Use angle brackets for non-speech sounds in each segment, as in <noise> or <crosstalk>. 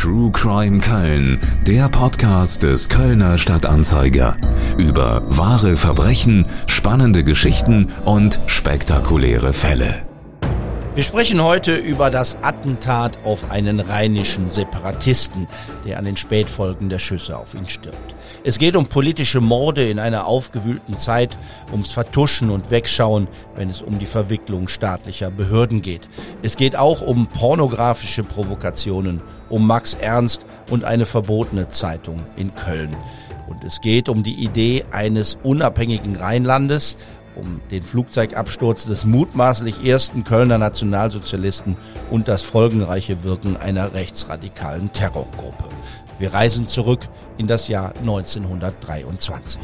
True Crime Köln, der Podcast des Kölner Stadtanzeiger. Über wahre Verbrechen, spannende Geschichten und spektakuläre Fälle. Wir sprechen heute über das Attentat auf einen rheinischen Separatisten, der an den Spätfolgen der Schüsse auf ihn stirbt. Es geht um politische Morde in einer aufgewühlten Zeit, ums Vertuschen und Wegschauen, wenn es um die Verwicklung staatlicher Behörden geht. Es geht auch um pornografische Provokationen, um Max Ernst und eine verbotene Zeitung in Köln. Und es geht um die Idee eines unabhängigen Rheinlandes, um den Flugzeugabsturz des mutmaßlich ersten Kölner Nationalsozialisten und das folgenreiche Wirken einer rechtsradikalen Terrorgruppe. Wir reisen zurück in das Jahr 1923.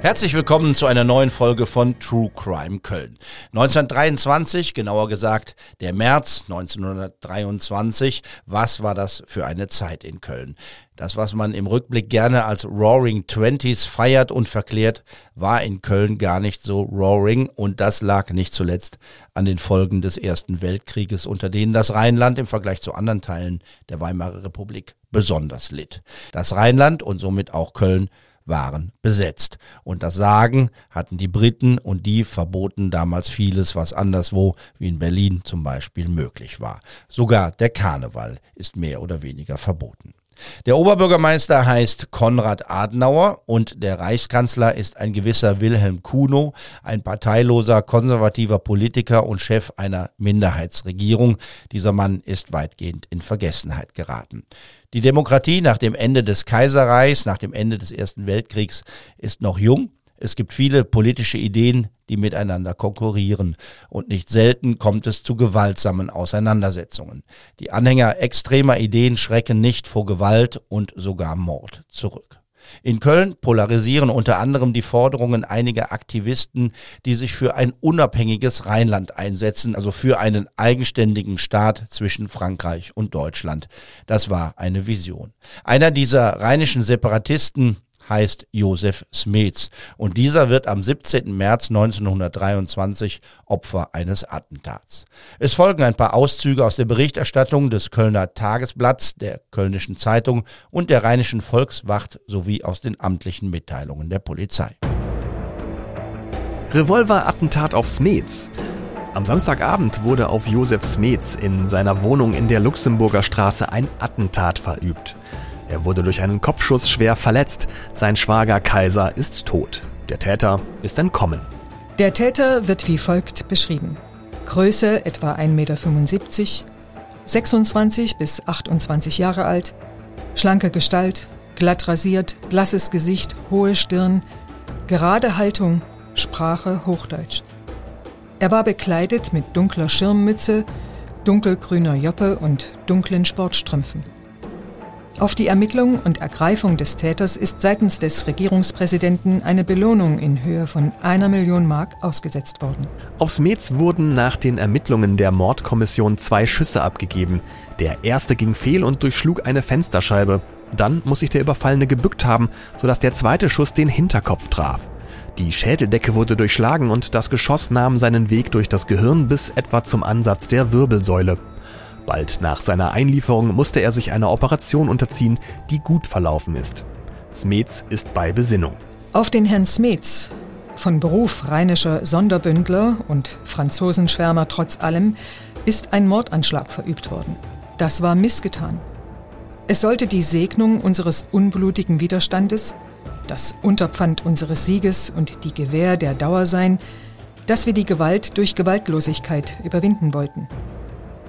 Herzlich willkommen zu einer neuen Folge von True Crime Köln. 1923, genauer gesagt der März 1923. Was war das für eine Zeit in Köln? Das, was man im Rückblick gerne als Roaring Twenties feiert und verklärt, war in Köln gar nicht so roaring und das lag nicht zuletzt an den Folgen des Ersten Weltkrieges, unter denen das Rheinland im Vergleich zu anderen Teilen der Weimarer Republik besonders litt. Das Rheinland und somit auch Köln waren besetzt. Und das Sagen hatten die Briten und die verboten damals vieles, was anderswo, wie in Berlin zum Beispiel, möglich war. Sogar der Karneval ist mehr oder weniger verboten. Der Oberbürgermeister heißt Konrad Adenauer und der Reichskanzler ist ein gewisser Wilhelm Kuno, ein parteiloser, konservativer Politiker und Chef einer Minderheitsregierung. Dieser Mann ist weitgehend in Vergessenheit geraten. Die Demokratie nach dem Ende des Kaiserreichs, nach dem Ende des Ersten Weltkriegs ist noch jung. Es gibt viele politische Ideen, die miteinander konkurrieren. Und nicht selten kommt es zu gewaltsamen Auseinandersetzungen. Die Anhänger extremer Ideen schrecken nicht vor Gewalt und sogar Mord zurück. In Köln polarisieren unter anderem die Forderungen einiger Aktivisten, die sich für ein unabhängiges Rheinland einsetzen, also für einen eigenständigen Staat zwischen Frankreich und Deutschland. Das war eine Vision. Einer dieser rheinischen Separatisten, heißt Josef Smets und dieser wird am 17. März 1923 Opfer eines Attentats. Es folgen ein paar Auszüge aus der Berichterstattung des Kölner Tagesblatts, der Kölnischen Zeitung und der Rheinischen Volkswacht sowie aus den amtlichen Mitteilungen der Polizei. Revolver-Attentat auf Smets. Am Samstagabend wurde auf Josef Smets in seiner Wohnung in der Luxemburger Straße ein Attentat verübt. Er wurde durch einen Kopfschuss schwer verletzt. Sein Schwager Kaiser ist tot. Der Täter ist entkommen. Der Täter wird wie folgt beschrieben. Größe etwa 1,75 Meter, 26 bis 28 Jahre alt, schlanke Gestalt, glatt rasiert, blasses Gesicht, hohe Stirn, gerade Haltung, Sprache Hochdeutsch. Er war bekleidet mit dunkler Schirmmütze, dunkelgrüner Joppe und dunklen Sportstrümpfen. Auf die Ermittlung und Ergreifung des Täters ist seitens des Regierungspräsidenten eine Belohnung in Höhe von einer Million Mark ausgesetzt worden. Aufs Metz wurden nach den Ermittlungen der Mordkommission zwei Schüsse abgegeben. Der erste ging fehl und durchschlug eine Fensterscheibe. Dann muss sich der Überfallene gebückt haben, sodass der zweite Schuss den Hinterkopf traf. Die Schädeldecke wurde durchschlagen und das Geschoss nahm seinen Weg durch das Gehirn bis etwa zum Ansatz der Wirbelsäule. Bald nach seiner Einlieferung musste er sich einer Operation unterziehen, die gut verlaufen ist. Smets ist bei Besinnung. Auf den Herrn Smets, von Beruf rheinischer Sonderbündler und Franzosenschwärmer trotz allem, ist ein Mordanschlag verübt worden. Das war missgetan. Es sollte die Segnung unseres unblutigen Widerstandes, das Unterpfand unseres Sieges und die Gewähr der Dauer sein, dass wir die Gewalt durch Gewaltlosigkeit überwinden wollten.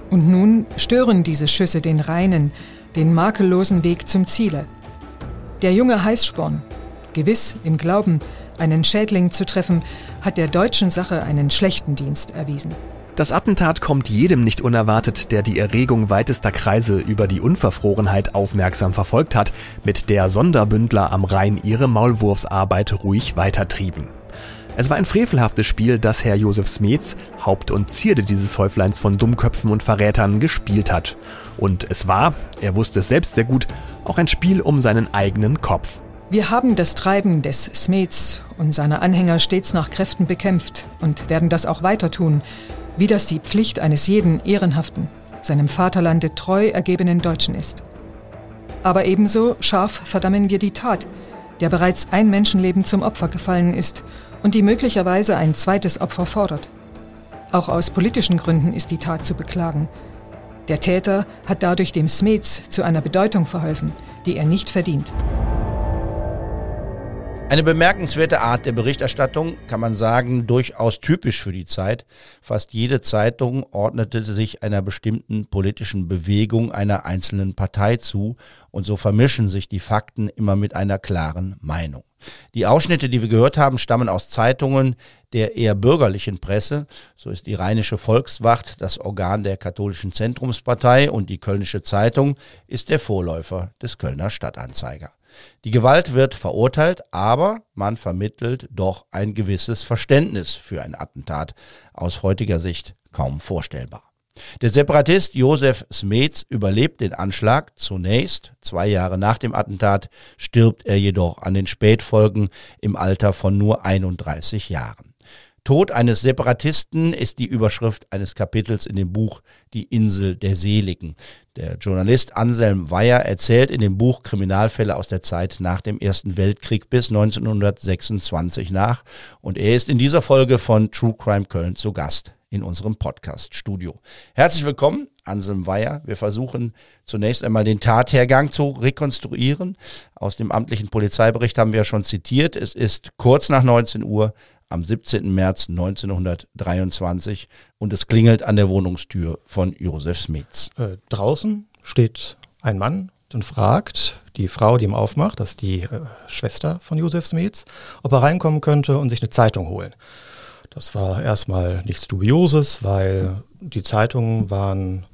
Und nun stören diese Schüsse den reinen, den makellosen Weg zum Ziele. Der junge Heißsporn, gewiss im Glauben, einen Schädling zu treffen, hat der deutschen Sache einen schlechten Dienst erwiesen. Das Attentat kommt jedem nicht unerwartet, der die Erregung weitester Kreise über die Unverfrorenheit aufmerksam verfolgt hat, mit der Sonderbündler am Rhein ihre Maulwurfsarbeit ruhig weitertrieben. Es war ein frevelhaftes Spiel, das Herr Josef Smets, Haupt und Zierde dieses Häufleins von Dummköpfen und Verrätern, gespielt hat. Und es war, er wusste es selbst sehr gut, auch ein Spiel um seinen eigenen Kopf. Wir haben das Treiben des Smets und seiner Anhänger stets nach Kräften bekämpft und werden das auch weiter tun, wie das die Pflicht eines jeden Ehrenhaften, seinem Vaterlande treu ergebenen Deutschen ist. Aber ebenso scharf verdammen wir die Tat, der bereits ein Menschenleben zum Opfer gefallen ist und die möglicherweise ein zweites Opfer fordert. Auch aus politischen Gründen ist die Tat zu beklagen. Der Täter hat dadurch dem Smets zu einer Bedeutung verholfen, die er nicht verdient. Eine bemerkenswerte Art der Berichterstattung, kann man sagen, durchaus typisch für die Zeit. Fast jede Zeitung ordnete sich einer bestimmten politischen Bewegung einer einzelnen Partei zu und so vermischen sich die Fakten immer mit einer klaren Meinung. Die Ausschnitte, die wir gehört haben, stammen aus Zeitungen der eher bürgerlichen Presse. So ist die Rheinische Volkswacht das Organ der katholischen Zentrumspartei und die Kölnische Zeitung ist der Vorläufer des Kölner Stadtanzeiger. Die Gewalt wird verurteilt, aber man vermittelt doch ein gewisses Verständnis für ein Attentat, aus heutiger Sicht kaum vorstellbar. Der Separatist Josef Smets überlebt den Anschlag zunächst. Zwei Jahre nach dem Attentat stirbt er jedoch an den Spätfolgen im Alter von nur 31 Jahren. Tod eines Separatisten ist die Überschrift eines Kapitels in dem Buch Die Insel der Seligen. Der Journalist Anselm Weyer erzählt in dem Buch Kriminalfälle aus der Zeit nach dem Ersten Weltkrieg bis 1926 nach und er ist in dieser Folge von True Crime Köln zu Gast in unserem Podcast-Studio. Herzlich willkommen, Anselm Weyer. Wir versuchen zunächst einmal den Tathergang zu rekonstruieren. Aus dem amtlichen Polizeibericht haben wir schon zitiert. Es ist kurz nach 19 Uhr am 17. März 1923 und es klingelt an der Wohnungstür von Josef Smits. Äh, draußen steht ein Mann und fragt die Frau, die ihm aufmacht, das ist die äh, Schwester von Josef Smits, ob er reinkommen könnte und sich eine Zeitung holen. Das war erstmal nichts Dubioses, weil die Zeitungen waren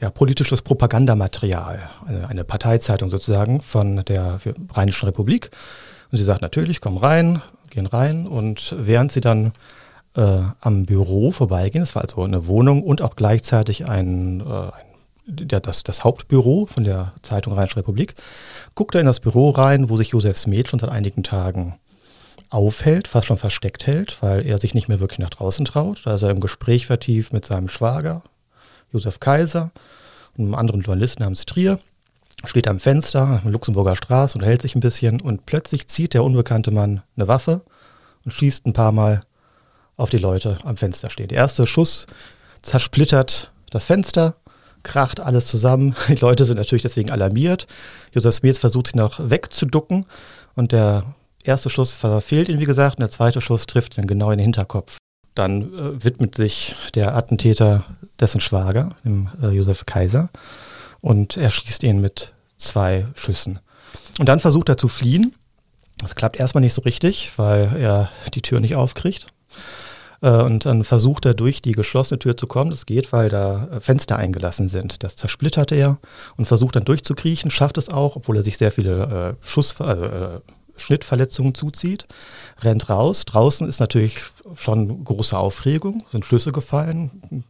ja, politisches Propagandamaterial, eine, eine Parteizeitung sozusagen von der Rheinischen Republik. Und sie sagt natürlich, komm rein, gehen rein und während sie dann äh, am Büro vorbeigehen, es war also eine Wohnung und auch gleichzeitig ein, äh, ein der, das, das Hauptbüro von der Zeitung Rheinische Republik, guckt er in das Büro rein, wo sich Josef Smet schon seit einigen Tagen aufhält, fast schon versteckt hält, weil er sich nicht mehr wirklich nach draußen traut. Da ist er im Gespräch vertieft mit seinem Schwager, Josef Kaiser, und einem anderen Journalisten namens Trier steht am Fenster Luxemburger Straße und hält sich ein bisschen und plötzlich zieht der unbekannte Mann eine Waffe und schießt ein paar Mal auf die Leute am Fenster stehen. Der erste Schuss zersplittert das Fenster, kracht alles zusammen. <laughs> Die Leute sind natürlich deswegen alarmiert. Josef Smith versucht sich noch wegzuducken und der erste Schuss verfehlt ihn, wie gesagt, und der zweite Schuss trifft ihn genau in den Hinterkopf. Dann äh, widmet sich der Attentäter dessen Schwager, dem äh, Josef Kaiser und er schießt ihn mit zwei Schüssen. Und dann versucht er zu fliehen. Das klappt erstmal nicht so richtig, weil er die Tür nicht aufkriegt. Äh, und dann versucht er durch die geschlossene Tür zu kommen. Das geht, weil da äh, Fenster eingelassen sind. Das zersplittert er und versucht dann durchzukriechen, schafft es auch, obwohl er sich sehr viele äh, Schuss, äh, Schnittverletzungen zuzieht, rennt raus. Draußen ist natürlich schon große Aufregung, sind Schlüsse gefallen,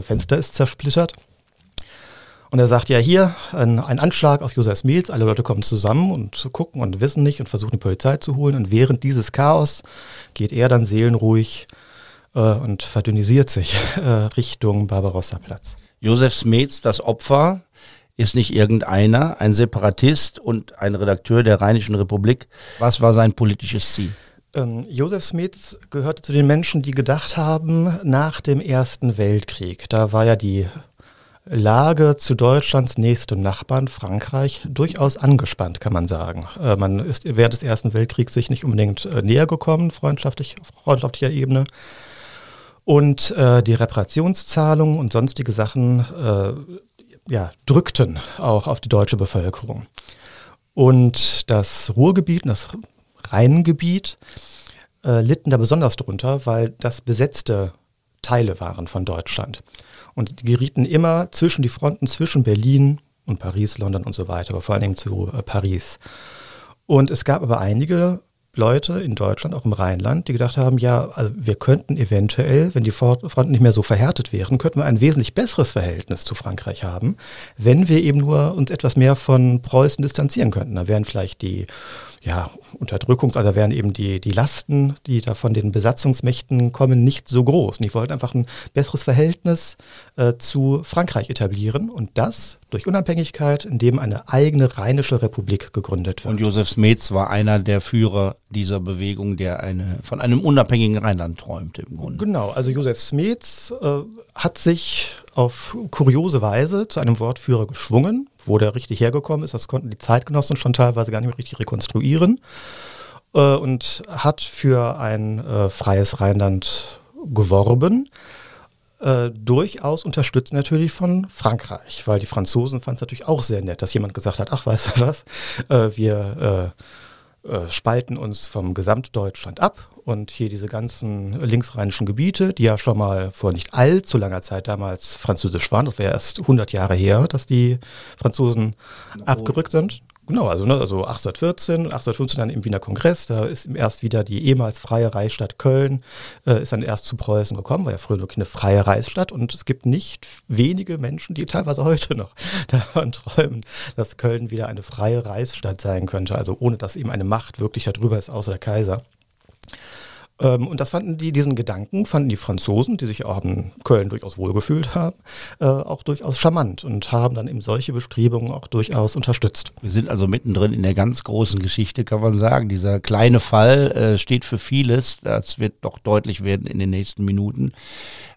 Fenster ist zersplittert. Und er sagt ja hier, ein, ein Anschlag auf Josef Mills, alle Leute kommen zusammen und gucken und wissen nicht und versuchen die Polizei zu holen. Und während dieses Chaos geht er dann seelenruhig äh, und verdünnisiert sich äh, Richtung Barbarossa-Platz. Josef Smets, das Opfer, ist nicht irgendeiner, ein Separatist und ein Redakteur der Rheinischen Republik. Was war sein politisches Ziel? Ähm, Josef Smets gehörte zu den Menschen, die gedacht haben, nach dem Ersten Weltkrieg, da war ja die Lage zu Deutschlands nächstem Nachbarn Frankreich durchaus angespannt, kann man sagen. Äh, man ist während des Ersten Weltkriegs sich nicht unbedingt äh, näher gekommen, freundschaftlich, freundschaftlicher Ebene. Und äh, die Reparationszahlungen und sonstige Sachen äh, ja, drückten auch auf die deutsche Bevölkerung. Und das Ruhrgebiet und das Rheingebiet äh, litten da besonders drunter, weil das besetzte Teile waren von Deutschland. Und gerieten immer zwischen die Fronten zwischen Berlin und Paris, London und so weiter, aber vor allen Dingen zu äh, Paris. Und es gab aber einige Leute in Deutschland, auch im Rheinland, die gedacht haben, ja, also wir könnten eventuell, wenn die Fronten nicht mehr so verhärtet wären, könnten wir ein wesentlich besseres Verhältnis zu Frankreich haben, wenn wir eben nur uns etwas mehr von Preußen distanzieren könnten. Da wären vielleicht die ja, Unterdrückungs-, also wären eben die, die Lasten, die da von den Besatzungsmächten kommen, nicht so groß. Und ich wollte einfach ein besseres Verhältnis äh, zu Frankreich etablieren und das durch Unabhängigkeit, indem eine eigene rheinische Republik gegründet wird. Und Josef Smets war einer der Führer dieser Bewegung, der eine, von einem unabhängigen Rheinland träumte im Grunde. Genau, also Josef Smets äh, hat sich auf kuriose Weise zu einem Wortführer geschwungen. Wo der richtig hergekommen ist, das konnten die Zeitgenossen schon teilweise gar nicht mehr richtig rekonstruieren. Äh, und hat für ein äh, freies Rheinland geworben. Äh, durchaus unterstützt natürlich von Frankreich, weil die Franzosen fanden es natürlich auch sehr nett, dass jemand gesagt hat, ach weißt du was, äh, wir äh, spalten uns vom Gesamtdeutschland ab und hier diese ganzen linksrheinischen Gebiete, die ja schon mal vor nicht allzu langer Zeit damals französisch waren, das wäre erst 100 Jahre her, dass die Franzosen abgerückt sind. Genau, also, ne, also 1814, 1815 dann im Wiener Kongress, da ist erst wieder die ehemals freie Reichsstadt Köln, äh, ist dann erst zu Preußen gekommen, war ja früher wirklich eine freie Reichsstadt und es gibt nicht wenige Menschen, die teilweise heute noch <laughs> davon träumen, dass Köln wieder eine freie Reichsstadt sein könnte, also ohne dass eben eine Macht wirklich darüber ist, außer der Kaiser. Ähm, und das fanden die, diesen Gedanken fanden die Franzosen, die sich auch in Köln durchaus wohlgefühlt haben, äh, auch durchaus charmant und haben dann eben solche Bestrebungen auch durchaus unterstützt. Wir sind also mittendrin in der ganz großen Geschichte, kann man sagen. Dieser kleine Fall äh, steht für vieles. Das wird doch deutlich werden in den nächsten Minuten.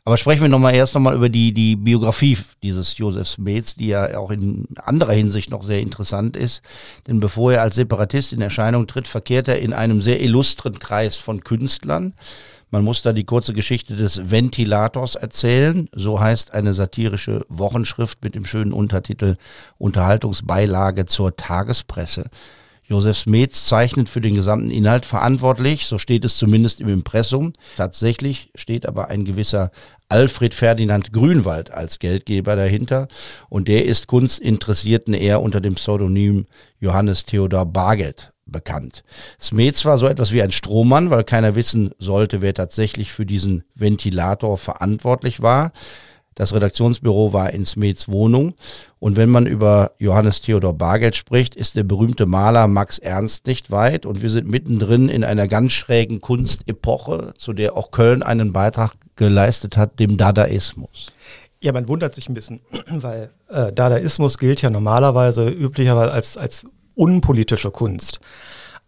Aber sprechen wir noch mal erst nochmal über die, die Biografie dieses Josef Smets, die ja auch in anderer Hinsicht noch sehr interessant ist. Denn bevor er als Separatist in Erscheinung tritt, verkehrt er in einem sehr illustren Kreis von Künstlern. Man muss da die kurze Geschichte des Ventilators erzählen. So heißt eine satirische Wochenschrift mit dem schönen Untertitel Unterhaltungsbeilage zur Tagespresse. Josef Smets zeichnet für den gesamten Inhalt verantwortlich, so steht es zumindest im Impressum. Tatsächlich steht aber ein gewisser Alfred Ferdinand Grünwald als Geldgeber dahinter und der ist Kunstinteressierten eher unter dem Pseudonym Johannes Theodor Bargeld bekannt. Smets war so etwas wie ein Strohmann, weil keiner wissen sollte, wer tatsächlich für diesen Ventilator verantwortlich war. Das Redaktionsbüro war in Smets Wohnung. Und wenn man über Johannes Theodor Bargeld spricht, ist der berühmte Maler Max Ernst nicht weit. Und wir sind mittendrin in einer ganz schrägen Kunstepoche, zu der auch Köln einen Beitrag geleistet hat, dem Dadaismus. Ja, man wundert sich ein bisschen, <clears throat> weil äh, Dadaismus gilt ja normalerweise üblicherweise als, als unpolitische Kunst.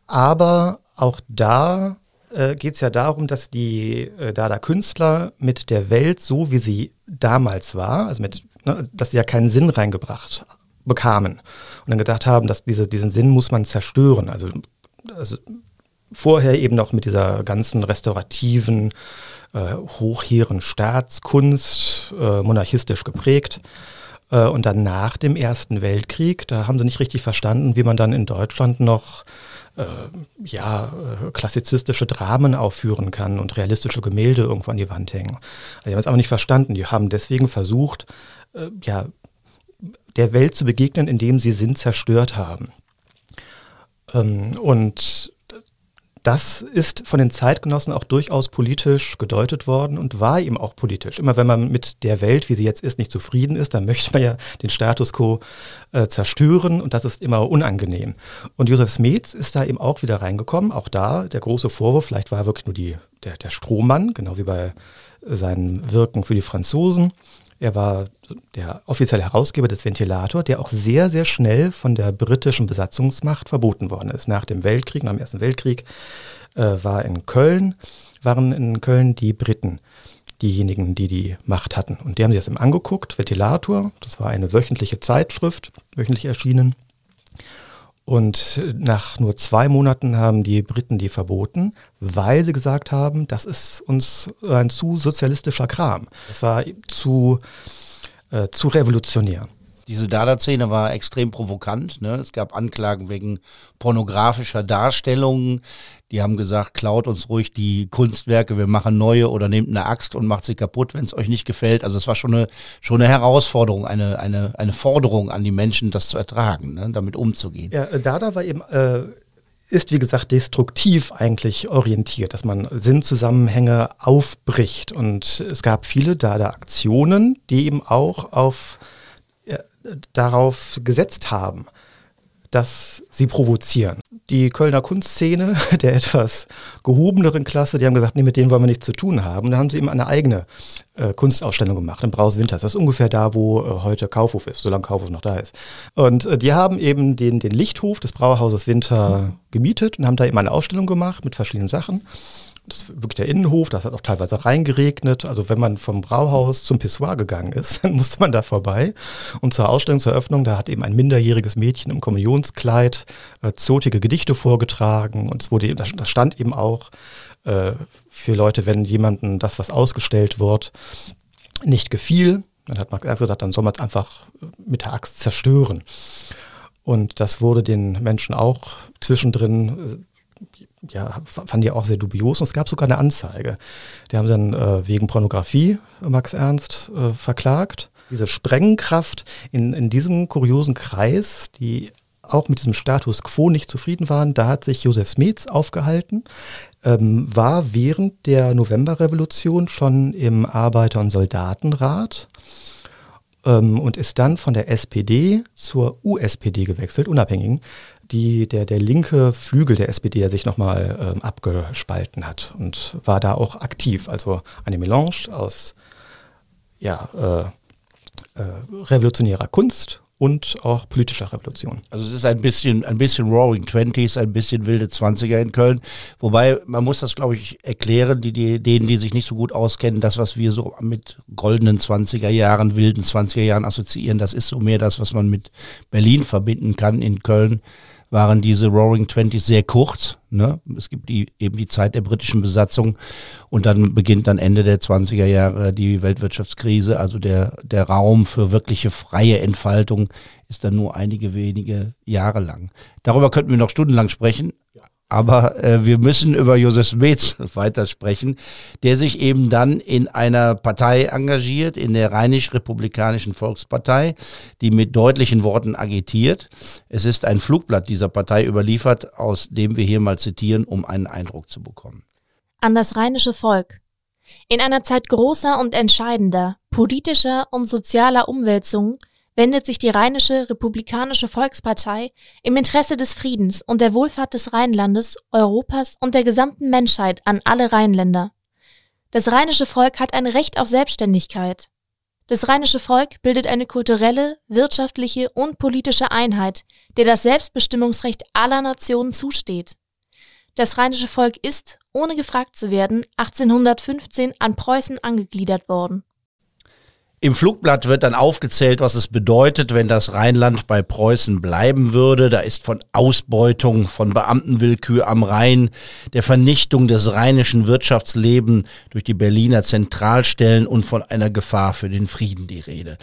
Aber auch da äh, geht es ja darum, dass die äh, Dada-Künstler mit der Welt so, wie sie damals war, also mit, ne, dass sie ja keinen Sinn reingebracht bekamen und dann gedacht haben, dass diese, diesen Sinn muss man zerstören. Also, also vorher eben noch mit dieser ganzen restaurativen, äh, hochhehren Staatskunst, äh, monarchistisch geprägt. Äh, und dann nach dem Ersten Weltkrieg, da haben sie nicht richtig verstanden, wie man dann in Deutschland noch äh, ja, äh, klassizistische Dramen aufführen kann und realistische Gemälde irgendwo an die Wand hängen. Die haben es aber nicht verstanden. Die haben deswegen versucht, äh, ja, der Welt zu begegnen, indem sie Sinn zerstört haben. Ähm, und das ist von den Zeitgenossen auch durchaus politisch gedeutet worden und war eben auch politisch. Immer wenn man mit der Welt, wie sie jetzt ist, nicht zufrieden ist, dann <laughs> möchte man ja den Status quo äh, zerstören und das ist immer unangenehm. Und Josef Smets ist da eben auch wieder reingekommen. Auch da der große Vorwurf, vielleicht war er wirklich nur die, der, der Strohmann, genau wie bei seinem Wirken für die Franzosen. Er war der offizielle Herausgeber des Ventilator, der auch sehr, sehr schnell von der britischen Besatzungsmacht verboten worden ist. Nach dem Weltkrieg, nach dem Ersten Weltkrieg, äh, war in Köln, waren in Köln die Briten diejenigen, die die Macht hatten. Und die haben sich das eben angeguckt, Ventilator, das war eine wöchentliche Zeitschrift, wöchentlich erschienen. Und nach nur zwei Monaten haben die Briten die verboten, weil sie gesagt haben, das ist uns ein zu sozialistischer Kram. Das war zu, äh, zu revolutionär. Diese Dada-Szene war extrem provokant. Ne? Es gab Anklagen wegen pornografischer Darstellungen. Die haben gesagt, klaut uns ruhig die Kunstwerke, wir machen neue oder nehmt eine Axt und macht sie kaputt, wenn es euch nicht gefällt. Also es war schon eine, schon eine Herausforderung, eine, eine, eine Forderung an die Menschen, das zu ertragen, ne? damit umzugehen. Ja, Dada war eben äh, ist, wie gesagt, destruktiv eigentlich orientiert, dass man Sinnzusammenhänge aufbricht. Und es gab viele Dada-Aktionen, die eben auch auf, darauf gesetzt haben, dass sie provozieren. Die Kölner Kunstszene <laughs> der etwas gehobeneren Klasse, die haben gesagt, nee, mit denen wollen wir nichts zu tun haben. Da haben sie eben eine eigene äh, Kunstausstellung gemacht im Braus Winters. Das ist ungefähr da, wo äh, heute Kaufhof ist, solange Kaufhof noch da ist. Und äh, die haben eben den, den Lichthof des Brauhauses Winter gemietet und haben da eben eine Ausstellung gemacht mit verschiedenen Sachen das ist wirklich der Innenhof, da hat auch teilweise reingeregnet. Also wenn man vom Brauhaus zum Pissoir gegangen ist, <laughs> dann musste man da vorbei. Und zur Ausstellungseröffnung, da hat eben ein minderjähriges Mädchen im Kommunionskleid äh, zotige Gedichte vorgetragen. Und es wurde, da stand eben auch äh, für Leute, wenn jemandem das, was ausgestellt wird, nicht gefiel, dann hat Max Ernst gesagt, dann soll man es einfach mit der Axt zerstören. Und das wurde den Menschen auch zwischendrin äh, ja, fand ich auch sehr dubios und es gab sogar eine Anzeige. Die haben dann äh, wegen Pornografie Max Ernst äh, verklagt. Diese Sprengkraft in, in diesem kuriosen Kreis, die auch mit diesem Status quo nicht zufrieden waren, da hat sich Josef Smets aufgehalten, ähm, war während der Novemberrevolution schon im Arbeiter- und Soldatenrat ähm, und ist dann von der SPD zur USPD gewechselt, Unabhängigen, die, der, der linke Flügel der SPD, der sich nochmal ähm, abgespalten hat und war da auch aktiv. Also eine Melange aus ja, äh, äh, revolutionärer Kunst und auch politischer Revolution. Also es ist ein bisschen, ein bisschen Roaring Twenties, ein bisschen wilde Zwanziger in Köln. Wobei, man muss das, glaube ich, erklären, die, die, denen, die sich nicht so gut auskennen, das, was wir so mit goldenen Zwanziger Jahren, wilden Zwanziger Jahren assoziieren, das ist so mehr das, was man mit Berlin verbinden kann. In Köln waren diese Roaring Twenties sehr kurz. Ne? Es gibt die, eben die Zeit der britischen Besatzung und dann beginnt dann Ende der 20er Jahre die Weltwirtschaftskrise. Also der, der Raum für wirkliche freie Entfaltung ist dann nur einige wenige Jahre lang. Darüber könnten wir noch stundenlang sprechen. Aber äh, wir müssen über Josef Smets <laughs> weiter sprechen, der sich eben dann in einer Partei engagiert, in der Rheinisch-Republikanischen Volkspartei, die mit deutlichen Worten agitiert. Es ist ein Flugblatt dieser Partei überliefert, aus dem wir hier mal zitieren, um einen Eindruck zu bekommen. An das rheinische Volk. In einer Zeit großer und entscheidender politischer und sozialer Umwälzungen wendet sich die Rheinische Republikanische Volkspartei im Interesse des Friedens und der Wohlfahrt des Rheinlandes, Europas und der gesamten Menschheit an alle Rheinländer. Das rheinische Volk hat ein Recht auf Selbstständigkeit. Das rheinische Volk bildet eine kulturelle, wirtschaftliche und politische Einheit, der das Selbstbestimmungsrecht aller Nationen zusteht. Das rheinische Volk ist, ohne gefragt zu werden, 1815 an Preußen angegliedert worden. Im Flugblatt wird dann aufgezählt, was es bedeutet, wenn das Rheinland bei Preußen bleiben würde. Da ist von Ausbeutung, von Beamtenwillkür am Rhein, der Vernichtung des rheinischen Wirtschaftslebens durch die Berliner Zentralstellen und von einer Gefahr für den Frieden die Rede.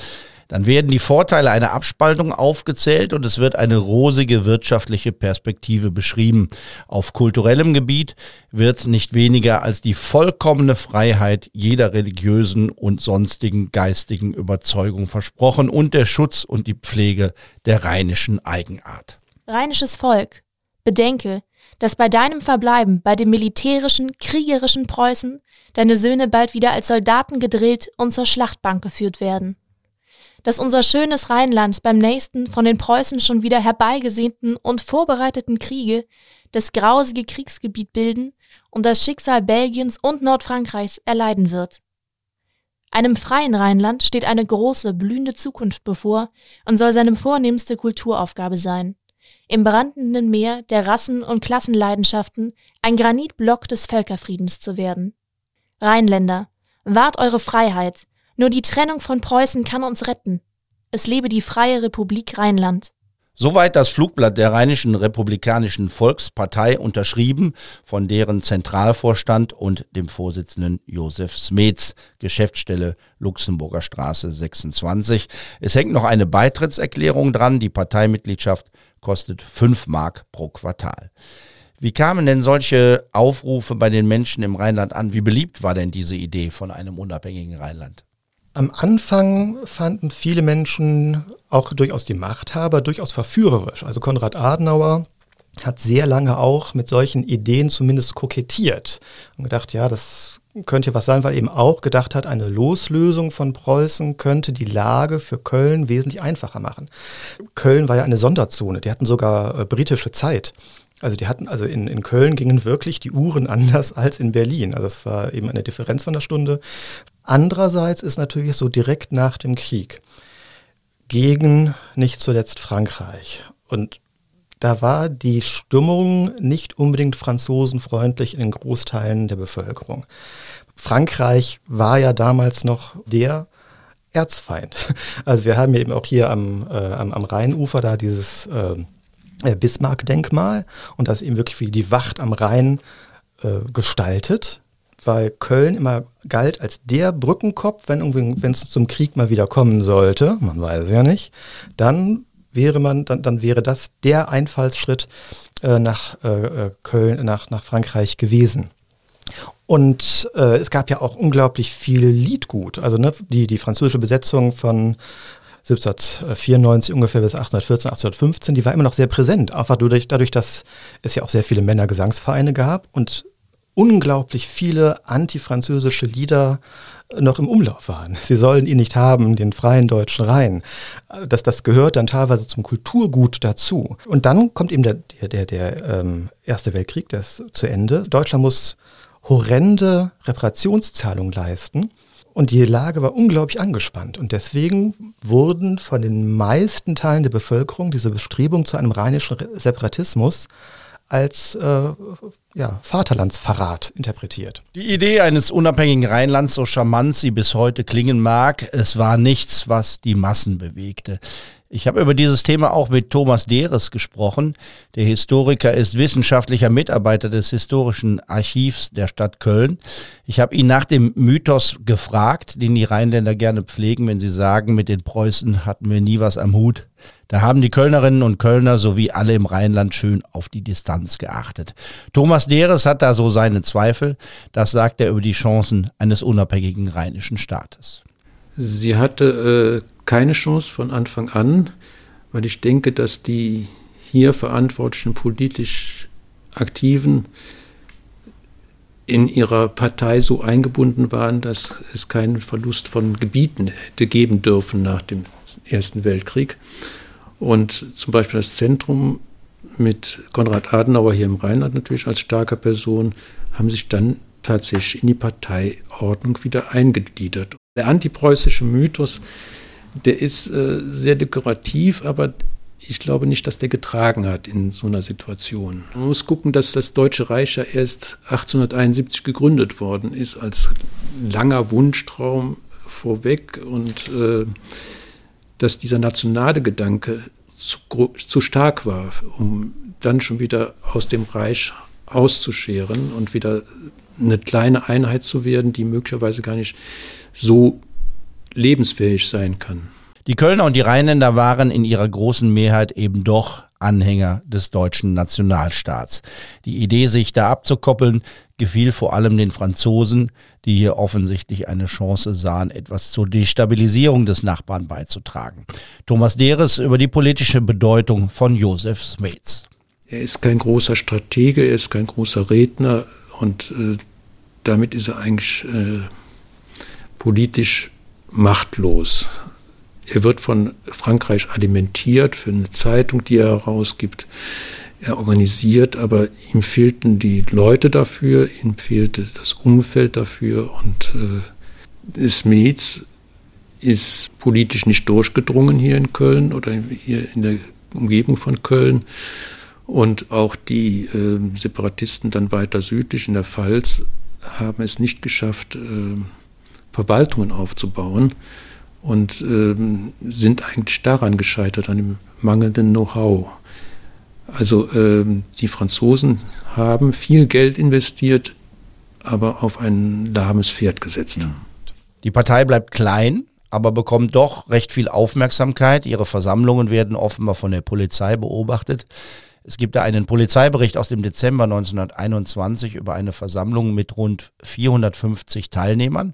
Dann werden die Vorteile einer Abspaltung aufgezählt und es wird eine rosige wirtschaftliche Perspektive beschrieben. Auf kulturellem Gebiet wird nicht weniger als die vollkommene Freiheit jeder religiösen und sonstigen geistigen Überzeugung versprochen und der Schutz und die Pflege der rheinischen Eigenart. Rheinisches Volk, bedenke, dass bei deinem Verbleiben bei dem militärischen, kriegerischen Preußen deine Söhne bald wieder als Soldaten gedrillt und zur Schlachtbank geführt werden dass unser schönes Rheinland beim nächsten von den Preußen schon wieder herbeigesehnten und vorbereiteten Kriege das grausige Kriegsgebiet bilden und das Schicksal Belgiens und Nordfrankreichs erleiden wird. Einem freien Rheinland steht eine große, blühende Zukunft bevor und soll seine vornehmste Kulturaufgabe sein. Im brandenden Meer der Rassen- und Klassenleidenschaften ein Granitblock des Völkerfriedens zu werden. Rheinländer, wahrt eure Freiheit, nur die Trennung von Preußen kann uns retten. Es lebe die Freie Republik Rheinland. Soweit das Flugblatt der Rheinischen Republikanischen Volkspartei unterschrieben von deren Zentralvorstand und dem Vorsitzenden Josef Smets, Geschäftsstelle Luxemburger Straße 26. Es hängt noch eine Beitrittserklärung dran. Die Parteimitgliedschaft kostet 5 Mark pro Quartal. Wie kamen denn solche Aufrufe bei den Menschen im Rheinland an? Wie beliebt war denn diese Idee von einem unabhängigen Rheinland? Am Anfang fanden viele Menschen, auch durchaus die Machthaber, durchaus verführerisch. Also Konrad Adenauer hat sehr lange auch mit solchen Ideen zumindest kokettiert und gedacht, ja, das könnte was sein, weil eben auch gedacht hat, eine Loslösung von Preußen könnte die Lage für Köln wesentlich einfacher machen. Köln war ja eine Sonderzone, die hatten sogar äh, britische Zeit. Also die hatten, also in, in Köln gingen wirklich die Uhren <laughs> anders als in Berlin. Also es war eben eine Differenz von der Stunde. Andererseits ist natürlich so direkt nach dem Krieg gegen nicht zuletzt Frankreich. Und da war die Stimmung nicht unbedingt franzosenfreundlich in den Großteilen der Bevölkerung. Frankreich war ja damals noch der Erzfeind. <laughs> Also wir haben ja eben auch hier am, äh, am, am Rheinufer da dieses äh, Bismarck-Denkmal und das eben wirklich wie die Wacht am Rhein äh, gestaltet, weil Köln immer galt als der Brückenkopf, wenn es zum Krieg mal wieder kommen sollte, man weiß ja nicht, dann wäre man, dann, dann wäre das der Einfallsschritt äh, nach äh, äh, Köln, nach, nach Frankreich gewesen. Und äh, es gab ja auch unglaublich viel Liedgut. Also ne, die, die französische Besetzung von 1794 ungefähr bis 1814, 1815, die war immer noch sehr präsent. Einfach dadurch, dadurch, dass es ja auch sehr viele Männergesangsvereine gab und unglaublich viele antifranzösische Lieder noch im Umlauf waren. <laughs> Sie sollen ihn nicht haben, den freien deutschen Rhein. Das, das gehört dann teilweise zum Kulturgut dazu. Und dann kommt eben der, der, der, der ähm, Erste Weltkrieg, der ist zu Ende. Deutschland muss horrende Reparationszahlungen leisten. Und die Lage war unglaublich angespannt. Und deswegen wurden von den meisten Teilen der Bevölkerung diese Bestrebung zu einem rheinischen Separatismus als äh, ja, Vaterlandsverrat interpretiert. Die Idee eines unabhängigen Rheinlands, so charmant sie bis heute klingen mag, es war nichts, was die Massen bewegte. Ich habe über dieses Thema auch mit Thomas Deres gesprochen. Der Historiker ist wissenschaftlicher Mitarbeiter des Historischen Archivs der Stadt Köln. Ich habe ihn nach dem Mythos gefragt, den die Rheinländer gerne pflegen, wenn sie sagen, mit den Preußen hatten wir nie was am Hut. Da haben die Kölnerinnen und Kölner sowie alle im Rheinland schön auf die Distanz geachtet. Thomas Deres hat da so seine Zweifel. Das sagt er über die Chancen eines unabhängigen rheinischen Staates. Sie hatte äh, keine Chance von Anfang an, weil ich denke, dass die hier verantwortlichen politisch Aktiven in ihrer Partei so eingebunden waren, dass es keinen Verlust von Gebieten hätte geben dürfen nach dem Ersten Weltkrieg. Und zum Beispiel das Zentrum mit Konrad Adenauer hier im Rheinland natürlich als starker Person haben sich dann tatsächlich in die Parteiordnung wieder eingegliedert. Der antipreußische Mythos der ist äh, sehr dekorativ, aber ich glaube nicht, dass der getragen hat in so einer Situation. Man muss gucken, dass das Deutsche Reich ja erst 1871 gegründet worden ist, als langer Wunschtraum vorweg und äh, dass dieser nationale Gedanke zu, zu stark war, um dann schon wieder aus dem Reich auszuscheren und wieder eine kleine Einheit zu werden, die möglicherweise gar nicht so lebensfähig sein kann. Die Kölner und die Rheinländer waren in ihrer großen Mehrheit eben doch Anhänger des deutschen Nationalstaats. Die Idee, sich da abzukoppeln, gefiel vor allem den Franzosen, die hier offensichtlich eine Chance sahen, etwas zur Destabilisierung des Nachbarn beizutragen. Thomas Deres über die politische Bedeutung von Josef Smets. Er ist kein großer Stratege, er ist kein großer Redner und äh, damit ist er eigentlich äh, politisch machtlos. Er wird von Frankreich alimentiert für eine Zeitung, die er herausgibt. Er organisiert, aber ihm fehlten die Leute dafür, ihm fehlte das Umfeld dafür und äh, Smets ist politisch nicht durchgedrungen hier in Köln oder hier in der Umgebung von Köln. Und auch die äh, Separatisten dann weiter südlich in der Pfalz haben es nicht geschafft, äh, Verwaltungen aufzubauen und ähm, sind eigentlich daran gescheitert, an dem mangelnden Know-how. Also ähm, die Franzosen haben viel Geld investiert, aber auf ein lahmes Pferd gesetzt. Die Partei bleibt klein, aber bekommt doch recht viel Aufmerksamkeit. Ihre Versammlungen werden offenbar von der Polizei beobachtet. Es gibt da einen Polizeibericht aus dem Dezember 1921 über eine Versammlung mit rund 450 Teilnehmern.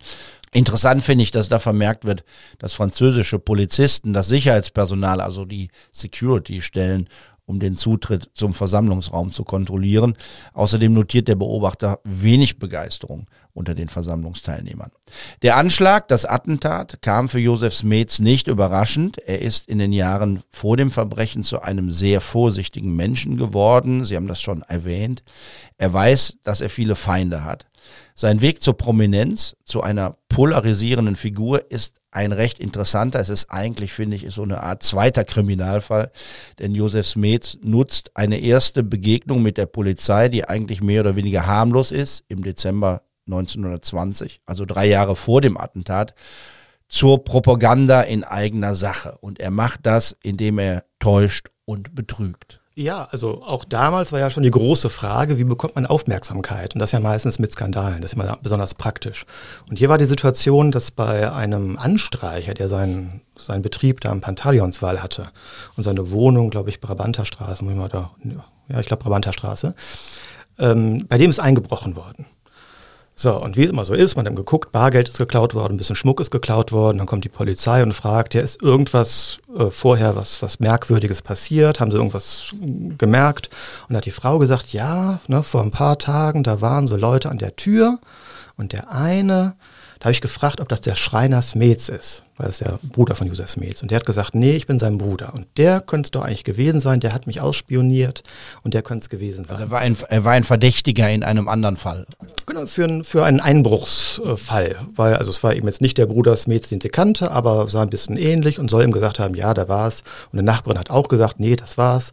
Interessant finde ich, dass da vermerkt wird, dass französische Polizisten, das Sicherheitspersonal, also die Security-Stellen, um den Zutritt zum Versammlungsraum zu kontrollieren. Außerdem notiert der Beobachter wenig Begeisterung unter den Versammlungsteilnehmern. Der Anschlag, das Attentat, kam für Josef Smets nicht überraschend. Er ist in den Jahren vor dem Verbrechen zu einem sehr vorsichtigen Menschen geworden. Sie haben das schon erwähnt. Er weiß, dass er viele Feinde hat. Sein Weg zur Prominenz, zu einer polarisierenden Figur, ist ein recht interessanter. Es ist eigentlich, finde ich, so eine Art zweiter Kriminalfall, denn Josef Smets nutzt eine erste Begegnung mit der Polizei, die eigentlich mehr oder weniger harmlos ist, im Dezember 1920, also drei Jahre vor dem Attentat, zur Propaganda in eigener Sache. Und er macht das, indem er täuscht und betrügt. Ja, also auch damals war ja schon die große Frage, wie bekommt man Aufmerksamkeit? Und das ja meistens mit Skandalen, das ist immer besonders praktisch. Und hier war die Situation, dass bei einem Anstreicher, der seinen, seinen Betrieb da am Pantaleonswall hatte und seine Wohnung, glaube ich, Brabanterstraße, da, ja, ich glaube Brabanterstraße, ähm, bei dem ist eingebrochen worden. So, und wie es immer so ist, man hat geguckt, Bargeld ist geklaut worden, ein bisschen Schmuck ist geklaut worden, dann kommt die Polizei und fragt, ja, ist irgendwas äh, vorher was, was Merkwürdiges passiert? Haben sie irgendwas gemerkt? Und hat die Frau gesagt, ja, ne, vor ein paar Tagen, da waren so Leute an der Tür und der eine da habe ich gefragt, ob das der Schreiner Smets ist, weil das ist der Bruder von Josef Smets. Und der hat gesagt, nee, ich bin sein Bruder. Und der könnte es doch eigentlich gewesen sein, der hat mich ausspioniert und der könnte es gewesen sein. Also er, war ein, er war ein Verdächtiger in einem anderen Fall. Genau, für, für einen Einbruchsfall. Weil, also es war eben jetzt nicht der Bruder Smets, den sie kannte, aber sah ein bisschen ähnlich und soll ihm gesagt haben, ja, da war es. Und eine Nachbarin hat auch gesagt, nee, das war's.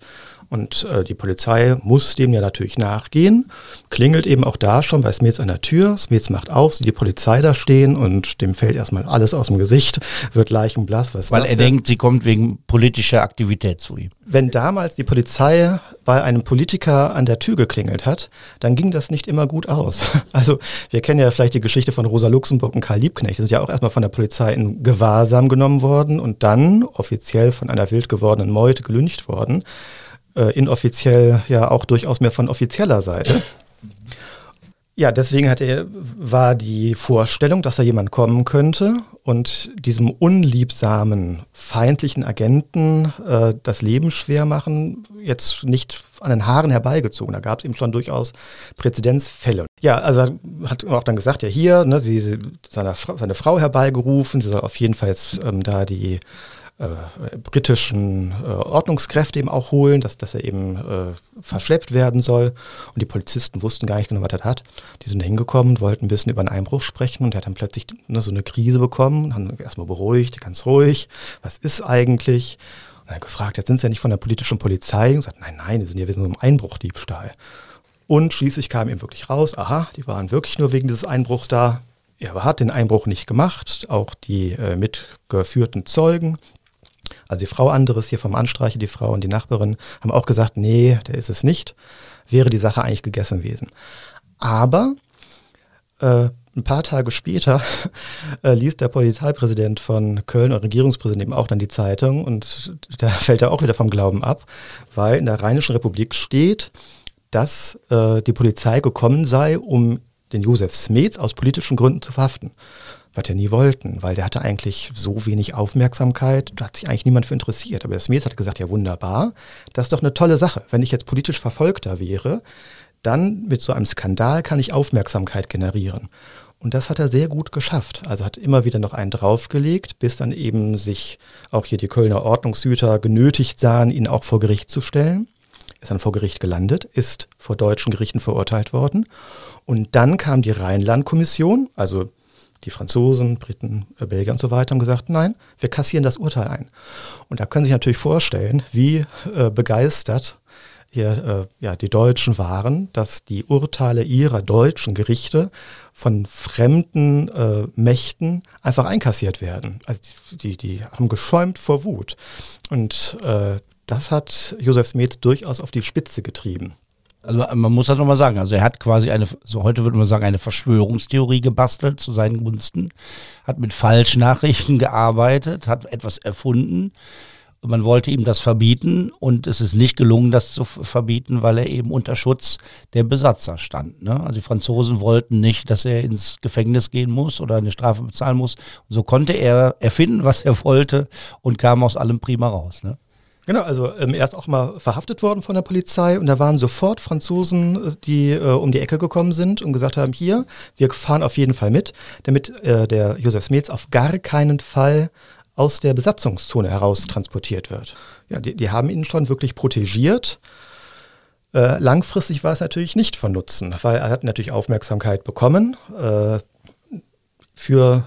Und äh, die Polizei muss dem ja natürlich nachgehen, klingelt eben auch da schon bei Smets an der Tür. Smets macht auf, sieht die Polizei da stehen und dem fällt erstmal alles aus dem Gesicht, wird leichenblass. Was Weil er denn? denkt, sie kommt wegen politischer Aktivität zu ihm. Wenn damals die Polizei bei einem Politiker an der Tür geklingelt hat, dann ging das nicht immer gut aus. <laughs> Also wir kennen ja vielleicht die Geschichte von Rosa Luxemburg und Karl Liebknecht. Die sind ja auch erstmal von der Polizei in Gewahrsam genommen worden und dann offiziell von einer wild gewordenen Meute gelüncht worden äh, inoffiziell ja auch durchaus mehr von offizieller Seite. Ja, deswegen hat er, war die Vorstellung, dass da jemand kommen könnte und diesem unliebsamen, feindlichen Agenten äh, das Leben schwer machen, jetzt nicht an den Haaren herbeigezogen. Da gab es eben schon durchaus Präzedenzfälle. Ja, also hat auch dann gesagt, ja hier, ne, sie, seine, seine Frau herbeigerufen, sie soll auf jeden Fall jetzt ähm, da die äh, britischen äh, Ordnungskräfte eben auch holen, dass, dass er eben äh, verschleppt werden soll. Und die Polizisten wussten gar nicht genau, was er hat. Die sind hingekommen, wollten ein bisschen über einen Einbruch sprechen und er hat dann plötzlich ne, so eine Krise bekommen, haben erstmal beruhigt, ganz ruhig, was ist eigentlich? Und er gefragt, jetzt sind sie ja nicht von der politischen Polizei und gesagt, nein, nein, wir sind ja nur im Einbruchdiebstahl. Und schließlich kam ihm wirklich raus, aha, die waren wirklich nur wegen dieses Einbruchs da. Er hat den Einbruch nicht gemacht, auch die äh, mitgeführten Zeugen, also die Frau anderes hier vom Anstreiche, die Frau und die Nachbarin haben auch gesagt, nee, der ist es nicht. Wäre die Sache eigentlich gegessen gewesen. Aber äh, ein paar Tage später <laughs> äh, liest der Polizeipräsident von Köln und Regierungspräsident eben auch dann die Zeitung und da <laughs> fällt er auch wieder vom Glauben ab, weil in der Rheinischen Republik steht, dass äh, die Polizei gekommen sei, um den Josef Smets aus politischen Gründen zu verhaften was wir nie wollten, weil der hatte eigentlich so wenig Aufmerksamkeit, da hat sich eigentlich niemand für interessiert. Aber der Smith hat gesagt, ja wunderbar, das ist doch eine tolle Sache. Wenn ich jetzt politisch Verfolgter wäre, dann mit so einem Skandal kann ich Aufmerksamkeit generieren. Und das hat er sehr gut geschafft. Also hat immer wieder noch einen draufgelegt, bis dann eben sich auch hier die Kölner Ordnungshüter genötigt sahen, ihn auch vor Gericht zu stellen. Ist dann vor Gericht gelandet, ist vor deutschen Gerichten verurteilt worden. Und dann kam die Rheinland-Kommission, also die Franzosen, Briten, äh, Belgier und so weiter haben gesagt, nein, wir kassieren das Urteil ein. Und da können Sie sich natürlich vorstellen, wie äh, begeistert hier äh, ja, die Deutschen waren, dass die Urteile ihrer deutschen Gerichte von fremden äh, Mächten einfach einkassiert werden. Also die, die haben geschäumt vor Wut. Und äh, das hat Josef Smith durchaus auf die Spitze getrieben. Also man muss das nochmal sagen, also er hat quasi eine, so heute würde man sagen, eine Verschwörungstheorie gebastelt zu seinen Gunsten, hat mit Falschnachrichten gearbeitet, hat etwas erfunden. Man wollte ihm das verbieten und es ist nicht gelungen, das zu verbieten, weil er eben unter Schutz der Besatzer stand. Ne? Also die Franzosen wollten nicht, dass er ins Gefängnis gehen muss oder eine Strafe bezahlen muss. Und so konnte er erfinden, was er wollte und kam aus allem prima raus. Ne? Genau, also ähm, er ist auch mal verhaftet worden von der Polizei und da waren sofort Franzosen, äh, die äh, um die Ecke gekommen sind und gesagt haben, hier, wir fahren auf jeden Fall mit, damit äh, der Josef Smets auf gar keinen Fall aus der Besatzungszone heraus transportiert wird. Ja, die, die haben ihn schon wirklich protegiert. Äh, langfristig war es natürlich nicht von Nutzen, weil er hat natürlich Aufmerksamkeit bekommen. Äh, für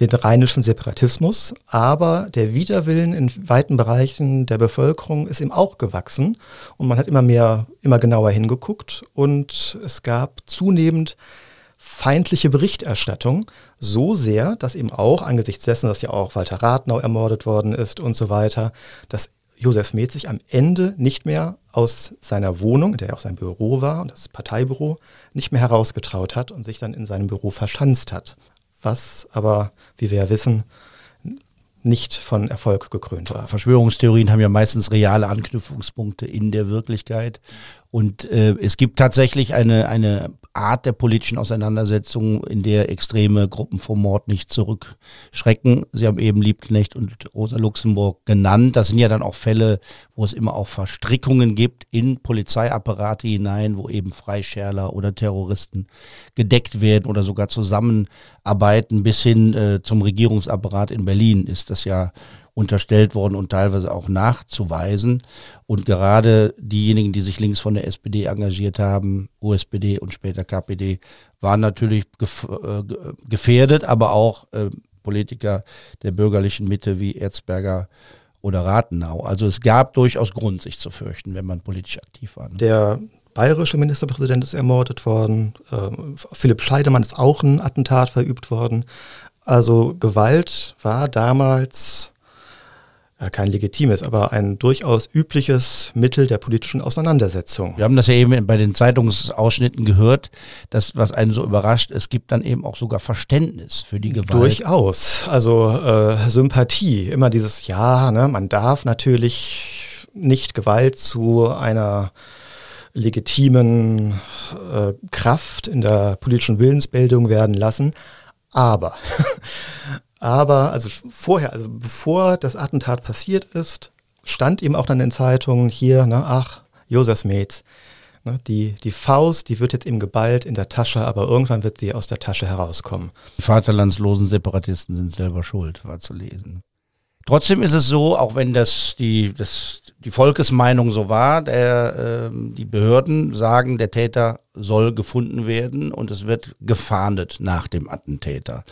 den rheinischen Separatismus, aber der Widerwillen in weiten Bereichen der Bevölkerung ist ihm auch gewachsen und man hat immer mehr, immer genauer hingeguckt und es gab zunehmend feindliche Berichterstattung, so sehr, dass eben auch angesichts dessen, dass ja auch Walter Rathnau ermordet worden ist und so weiter, dass Josef Metz sich am Ende nicht mehr aus seiner Wohnung, in der auch sein Büro war, das Parteibüro, nicht mehr herausgetraut hat und sich dann in seinem Büro verschanzt hat was aber, wie wir ja wissen, nicht von Erfolg gekrönt war. Verschwörungstheorien haben ja meistens reale Anknüpfungspunkte in der Wirklichkeit. Und äh, es gibt tatsächlich eine, eine Art der politischen Auseinandersetzung, in der extreme Gruppen vor Mord nicht zurückschrecken. Sie haben eben Liebknecht und Rosa Luxemburg genannt. Das sind ja dann auch Fälle, wo es immer auch Verstrickungen gibt in Polizeiapparate hinein, wo eben Freischärler oder Terroristen gedeckt werden oder sogar zusammenarbeiten. Bis hin äh, zum Regierungsapparat in Berlin ist das ja unterstellt worden und teilweise auch nachzuweisen. Und gerade diejenigen, die sich links von der SPD engagiert haben, USPD und später KPD, waren natürlich gef äh, gefährdet, aber auch äh, Politiker der bürgerlichen Mitte wie Erzberger oder Rathenau. Also es gab durchaus Grund, sich zu fürchten, wenn man politisch aktiv war. Ne? Der bayerische Ministerpräsident ist ermordet worden. Äh, Philipp Scheidemann ist auch ein Attentat verübt worden. Also Gewalt war damals kein legitimes, aber ein durchaus übliches Mittel der politischen Auseinandersetzung. Wir haben das ja eben bei den Zeitungsausschnitten gehört, dass was einen so überrascht, es gibt dann eben auch sogar Verständnis für die Gewalt. Durchaus, also äh, Sympathie, immer dieses Ja, ne, man darf natürlich nicht Gewalt zu einer legitimen äh, Kraft in der politischen Willensbildung werden lassen, aber <laughs> Aber also vorher, also bevor das Attentat passiert ist, stand eben auch dann in Zeitungen hier, ne, ach, Josef Metz, ne, die, die Faust, die wird jetzt eben geballt in der Tasche, aber irgendwann wird sie aus der Tasche herauskommen. Die vaterlandslosen Separatisten sind selber schuld, war zu lesen. Trotzdem ist es so, auch wenn das die, das, die Volkesmeinung so war, der, äh, die Behörden sagen, der Täter soll gefunden werden und es wird gefahndet nach dem Attentäter.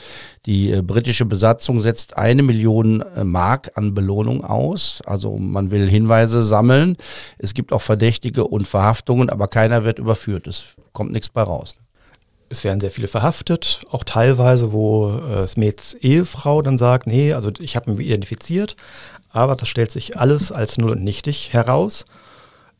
Die äh, britische Besatzung setzt eine Million äh, Mark an Belohnung aus. Also man will Hinweise sammeln. Es gibt auch Verdächtige und Verhaftungen, aber keiner wird überführt. Es kommt nichts bei raus. Es werden sehr viele verhaftet, auch teilweise, wo äh, Smets Ehefrau dann sagt, nee, also ich habe ihn identifiziert, aber das stellt sich alles als null und nichtig heraus.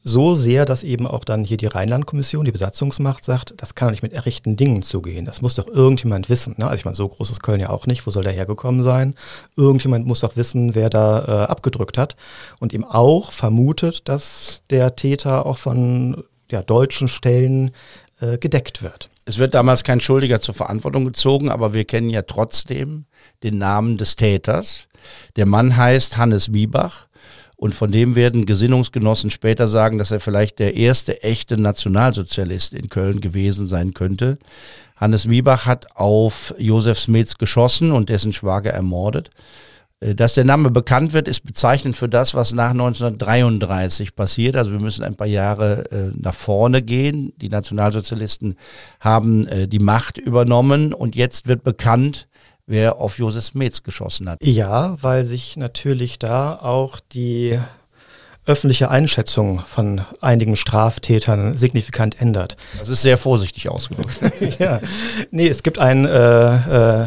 So sehr, dass eben auch dann hier die Rheinland-Kommission, die Besatzungsmacht, sagt, das kann doch nicht mit errichten Dingen zugehen. Das muss doch irgendjemand wissen. Ne? Also ich meine, so groß ist Köln ja auch nicht. Wo soll der hergekommen sein? Irgendjemand muss doch wissen, wer da äh, abgedrückt hat. Und eben auch vermutet, dass der Täter auch von ja, deutschen Stellen äh, gedeckt wird. Es wird damals kein Schuldiger zur Verantwortung gezogen, aber wir kennen ja trotzdem den Namen des Täters. Der Mann heißt Hannes Miebach und von dem werden Gesinnungsgenossen später sagen, dass er vielleicht der erste echte Nationalsozialist in Köln gewesen sein könnte. Hannes Miebach hat auf Josef Smets geschossen und dessen Schwager ermordet. Äh, dass der Name bekannt wird, ist bezeichnend für das, was nach 1933 passiert. Also wir müssen ein paar Jahre äh, nach vorne gehen. Die Nationalsozialisten haben äh, die Macht übernommen und jetzt wird bekannt, wer auf Josef Smets geschossen hat. Ja, weil sich natürlich da auch die öffentliche Einschätzung von einigen Straftätern signifikant ändert. Das ist sehr vorsichtig ausgedrückt. <laughs> ja, nee, es gibt ein, äh, äh,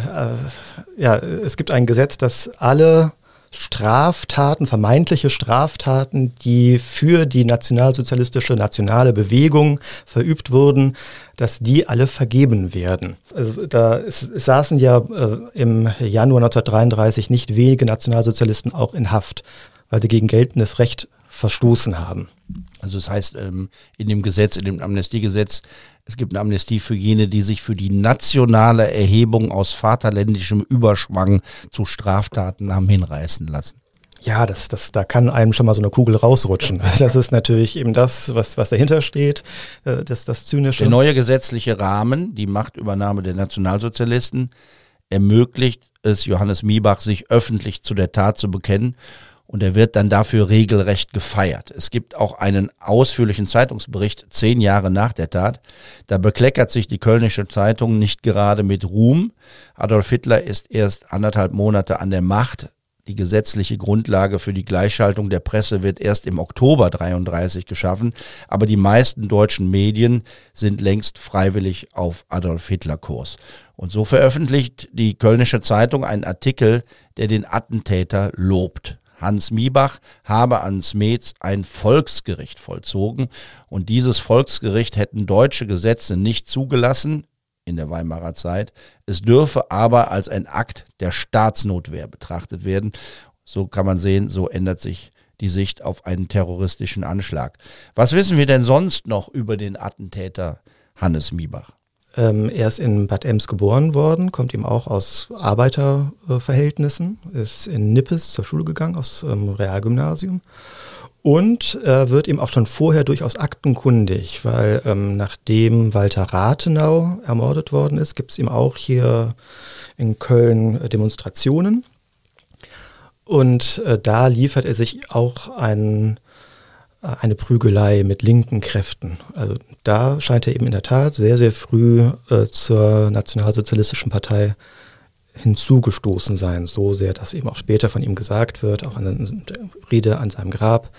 ja, es gibt ein Gesetz, das alle Straftaten, vermeintliche Straftaten, die für die nationalsozialistische nationale Bewegung verübt wurden, dass die alle vergeben werden. Also da saßen ja äh, im Januar 1933 nicht wenige Nationalsozialisten auch in Haft, weil sie gegen geltendes Recht verstoßen haben. Also das heißt, ähm, in dem Gesetz, in dem Amnestiegesetz, es gibt eine Amnestie für jene, die sich für die nationale Erhebung aus vaterländischem Überschwang zu Straftaten haben hinreißen lassen. Ja, das, das, da kann einem schon mal so eine Kugel rausrutschen. Das ist natürlich eben das, was, was dahinter steht, äh, das, das Zynische. Der neue gesetzliche Rahmen, die Machtübernahme der Nationalsozialisten, ermöglicht es Johannes Miebach, sich öffentlich zu der Tat zu bekennen und er wird dann dafür regelrecht gefeiert. Es gibt auch einen ausführlichen Zeitungsbericht zehn Jahre nach der Tat. Da bekleckert sich die Kölnische Zeitung nicht gerade mit Ruhm. Adolf Hitler ist erst anderthalb Monate an der Macht. Die gesetzliche Grundlage für die Gleichschaltung der Presse wird erst im Oktober 33 geschaffen, aber die meisten deutschen Medien sind längst freiwillig auf Adolf Hitler Kurs. Und so veröffentlicht die Kölnische Zeitung einen Artikel, der den Attentäter lobt. Hans Miebach habe an Smets ein Volksgericht vollzogen und dieses Volksgericht hätten deutsche Gesetze nicht zugelassen in der Weimarer Zeit. Es dürfe aber als ein Akt der Staatsnotwehr betrachtet werden. So kann man sehen, so ändert sich die Sicht auf einen terroristischen Anschlag. Was wissen wir denn sonst noch über den Attentäter Hannes Miebach? Ähm, er ist in Bad Ems geboren worden, kommt ihm auch aus Arbeiterverhältnissen, ist in Nippes zur Schule gegangen, aus ähm, Realgymnasium. Und er wird ihm auch schon vorher durchaus aktenkundig, weil ähm, nachdem Walter Rathenau ermordet worden ist, gibt es ihm auch hier in Köln äh, Demonstrationen. Und äh, da liefert er sich auch einen eine Prügelei mit linken Kräften. Also da scheint er eben in der Tat sehr, sehr früh äh, zur Nationalsozialistischen Partei hinzugestoßen sein, so sehr, dass eben auch später von ihm gesagt wird, auch in der Rede an seinem Grab,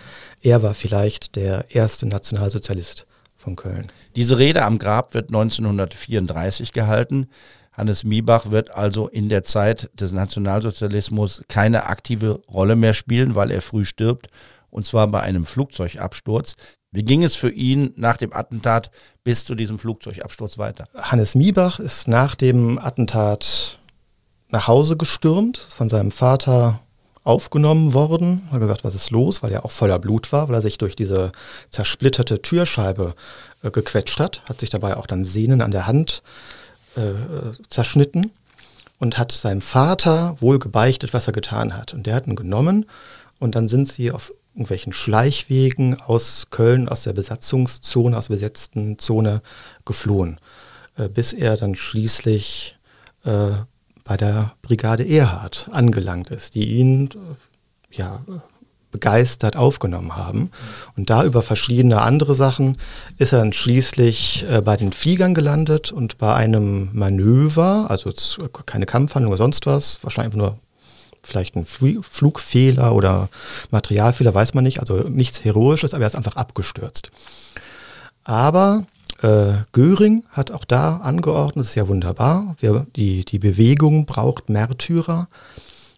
er war vielleicht der erste Nationalsozialist von Köln. Diese Rede am Grab wird 1934 gehalten. Hannes Miebach wird also in der Zeit des Nationalsozialismus keine aktive Rolle mehr spielen, weil er früh stirbt und zwar bei einem Flugzeugabsturz. Wie ging es für ihn nach dem Attentat bis zu diesem Flugzeugabsturz weiter? Hannes Miebach ist nach dem Attentat nach Hause gestürmt, von seinem Vater aufgenommen worden, hat gesagt, was ist los, weil er auch voller Blut war, weil er sich durch diese zersplitterte Türscheibe äh, gequetscht hat, hat sich dabei auch dann Sehnen an der Hand äh, zerschnitten und hat seinem Vater wohl gebeichtet, was er getan hat. Und der hat ihn genommen und dann sind sie auf irgendwelchen Schleichwegen aus Köln, aus der Besatzungszone, aus der besetzten Zone geflohen, äh, bis er dann schließlich äh, bei der Brigade Erhard angelangt ist, die ihn äh, ja, begeistert aufgenommen haben. Und da über verschiedene andere Sachen ist er dann schließlich äh, bei den Fliegern gelandet und bei einem Manöver, also keine Kampfhandlung oder sonst was, wahrscheinlich nur vielleicht ein Flugfehler oder Materialfehler, weiß man nicht. Also nichts Heroisches, aber er ist einfach abgestürzt. Aber äh, Göring hat auch da angeordnet, das ist ja wunderbar, wir, die, die Bewegung braucht Märtyrer.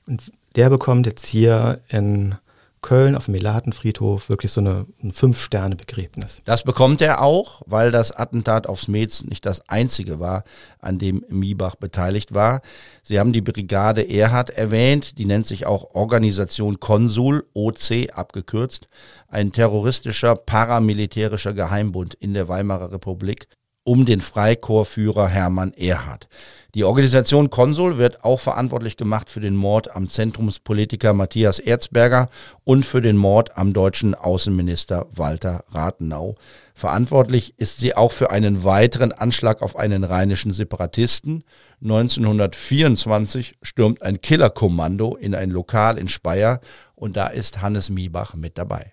Und der bekommt jetzt hier in Köln auf dem Melatenfriedhof wirklich so eine, ein Fünf-Sterne-Begräbnis. Das bekommt er auch, weil das Attentat aufs Metz nicht das einzige war, an dem Miebach beteiligt war. Sie haben die Brigade Erhard erwähnt, die nennt sich auch Organisation Konsul, OC abgekürzt, ein terroristischer paramilitärischer Geheimbund in der Weimarer Republik um den Freikorpsführer Hermann Erhard. Die Organisation Konsul wird auch verantwortlich gemacht für den Mord am Zentrumspolitiker Matthias Erzberger und für den Mord am deutschen Außenminister Walter Rathenau. Verantwortlich ist sie auch für einen weiteren Anschlag auf einen rheinischen Separatisten. 1924 stürmt ein Killerkommando in ein Lokal in Speyer und da ist Hannes Miebach mit dabei.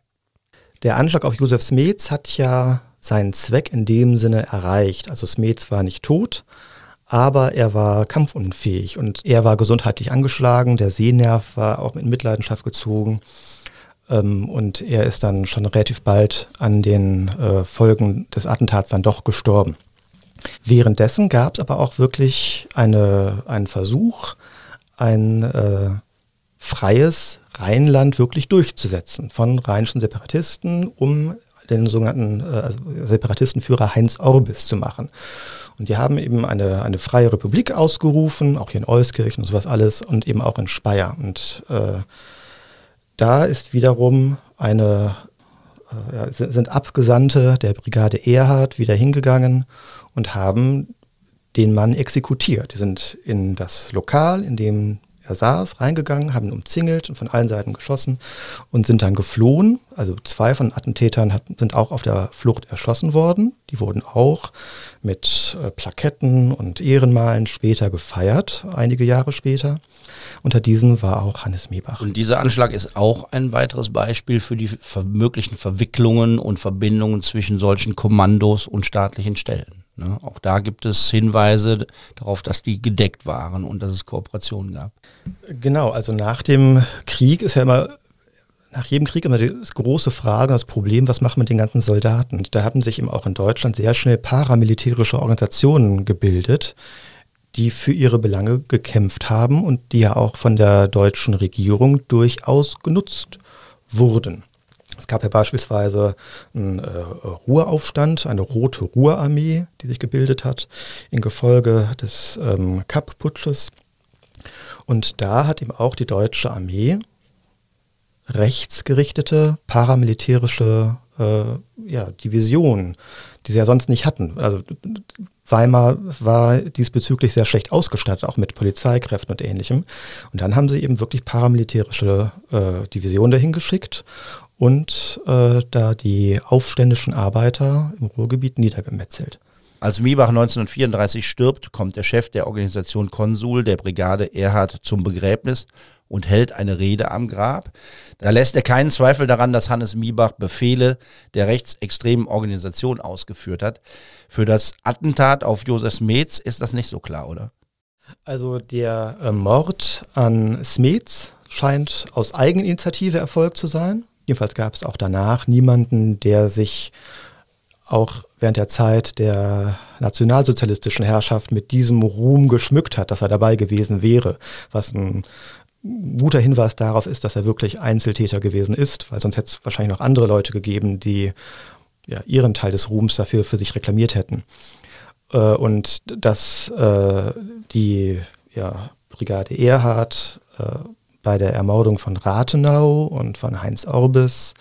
Der Anschlag auf Josef Smets hat ja seinen Zweck in dem Sinne erreicht. Also Smets war nicht tot, aber er war kampfunfähig und er war gesundheitlich angeschlagen, der Sehnerv war auch mit Mitleidenschaft gezogen ähm, und er ist dann schon relativ bald an den äh, Folgen des Attentats dann doch gestorben. Währenddessen gab es aber auch wirklich eine, einen Versuch, ein äh, freies Rheinland wirklich durchzusetzen von rheinischen Separatisten, um den sogenannten äh, Separatistenführer Heinz Orbis zu machen. Und die haben eben eine, eine freie Republik ausgerufen, auch hier in Euskirchen und sowas alles und eben auch in Speyer. Und äh, da ist wiederum eine, äh, sind Abgesandte der Brigade Erhard wieder hingegangen und haben den Mann exekutiert. Die sind in das Lokal, in dem Er saß, reingegangen, haben ihn umzingelt und von allen Seiten geschossen und sind dann geflohen. Also zwei von Attentätern hat, sind auch auf der Flucht erschossen worden. Die wurden auch mit äh, Plaketten und Ehrenmalen später gefeiert, einige Jahre später. Unter diesen war auch Hannes Miebach. Und dieser Anschlag ist auch ein weiteres Beispiel für die möglichen Verwicklungen und Verbindungen zwischen solchen Kommandos und staatlichen Stellen. Ne? Auch da gibt es Hinweise darauf, dass die gedeckt waren und dass es Kooperationen gab. Genau, also nach dem Krieg ist ja immer nach jedem Krieg immer die große Frage, das Problem, was machen wir mit den ganzen Soldaten? Da haben sich eben auch in Deutschland sehr schnell paramilitärische Organisationen gebildet, die für ihre Belange gekämpft haben und die ja auch von der deutschen Regierung durchaus genutzt wurden. Es gab ja beispielsweise einen äh, Ruhraufstand, eine rote Ruhrarmee, die sich gebildet hat, in Gefolge des ähm, Kapp-Putsches. Und da hat eben auch die deutsche Armee rechtsgerichtete paramilitärische äh, ja, Divisionen, die sie ja sonst nicht hatten. Also Weimar war diesbezüglich sehr schlecht ausgestattet, auch mit Polizeikräften und ähnlichem. Und dann haben sie eben wirklich paramilitärische äh, Divisionen dahin geschickt und äh, da die aufständischen Arbeiter im Ruhrgebiet niedergemetzelt. Als Miebach 1934 stirbt, kommt der Chef der Organisation Konsul der Brigade Erhard zum Begräbnis und hält eine Rede am Grab. Da lässt er keinen Zweifel daran, dass Hannes Miebach Befehle der rechtsextremen Organisation ausgeführt hat. Für das Attentat auf Josef Smets ist das nicht so klar, oder? Also der äh, Mord an Smets scheint aus Eigeninitiative erfolgt zu sein. Jedenfalls gab es auch danach niemanden, der sich auch während der Zeit der nationalsozialistischen Herrschaft mit diesem Ruhm geschmückt hat, dass er dabei gewesen wäre, was ein guter Hinweis darauf ist, dass er wirklich Einzeltäter gewesen ist, weil sonst hätte es wahrscheinlich noch andere Leute gegeben, die ja, ihren Teil des Ruhms dafür für sich reklamiert hätten. Äh, und dass äh, die ja, Brigade Erhard äh, bei der Ermordung von Rathenau und von Heinz Orbis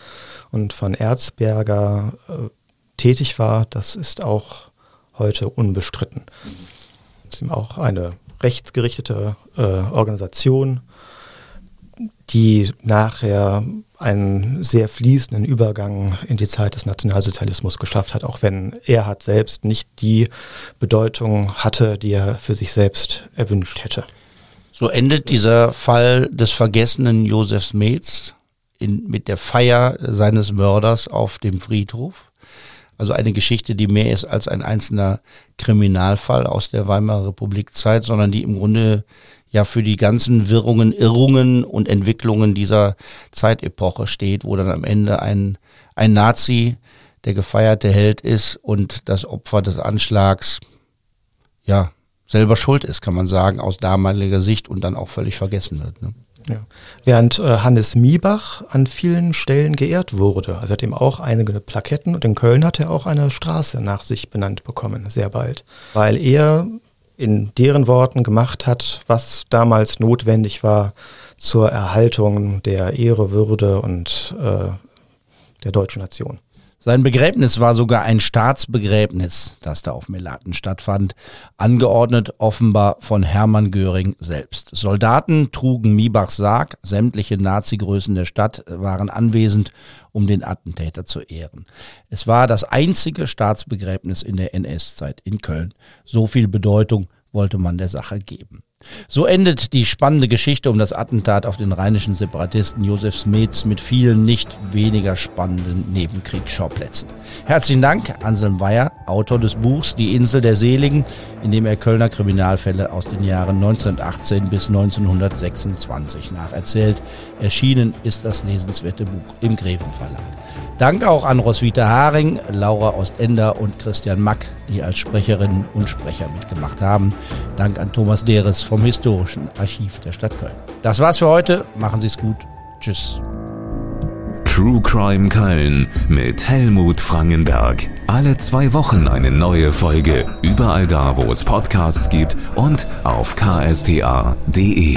und von Erzberger äh, tätig war, das ist auch heute unbestritten. Es ist auch eine rechtsgerichtete äh, Organisation, die nachher einen sehr fließenden Übergang in die Zeit des Nationalsozialismus geschafft hat, auch wenn er hat selbst nicht die Bedeutung hatte, die er für sich selbst erwünscht hätte. So endet dieser Fall des vergessenen Josef Metz in, mit der Feier seines Mörders auf dem Friedhof. Also eine Geschichte, die mehr ist als ein einzelner Kriminalfall aus der Weimarer Republikzeit, sondern die im Grunde ja für die ganzen Wirrungen, Irrungen und Entwicklungen dieser Zeitepoche steht, wo dann am Ende ein, ein Nazi der gefeierte Held ist und das Opfer des Anschlags, ja, selber schuld ist, kann man sagen, aus damaliger Sicht und dann auch völlig vergessen wird. Ne? Ja. Während äh, Hannes Miebach an vielen Stellen geehrt wurde. Also hat ihm auch einige Plaketten und in Köln hat er auch eine Straße nach sich benannt bekommen, sehr bald. Weil er in deren Worten gemacht hat, was damals notwendig war zur Erhaltung der Ehre, Würde und äh, der deutschen Nation. Sein Begräbnis war sogar ein Staatsbegräbnis, das da auf Melaten stattfand, angeordnet offenbar von Hermann Göring selbst. Soldaten trugen Miebachs Sarg, sämtliche Nazi-Größen der Stadt waren anwesend, um den Attentäter zu ehren. Es war das einzige Staatsbegräbnis in der NS-Zeit in Köln. So viel Bedeutung wollte man der Sache geben. So endet die spannende Geschichte um das Attentat auf den rheinischen Separatisten Josef Smets mit vielen nicht weniger spannenden Nebenkriegsschauplätzen. Herzlichen Dank Anselm Weyer, Autor des Buchs Die Insel der Seligen, in dem er Kölner Kriminalfälle aus den Jahren 1918 bis 1926 nacherzählt. Erschienen ist das lesenswerte Buch im Greven Verlag. Dank auch an Roswitha Haring, Laura Ostender und Christian Mack, die als Sprecherinnen und Sprecher mitgemacht haben. Dank an Thomas Deres vom Historischen Archiv der Stadt Köln. Das war's für heute. Machen Sie's gut. Tschüss. True Crime Köln mit Helmut Frangenberg. Alle zwei Wochen eine neue Folge. Überall da, wo es Podcasts gibt und auf ksta.de.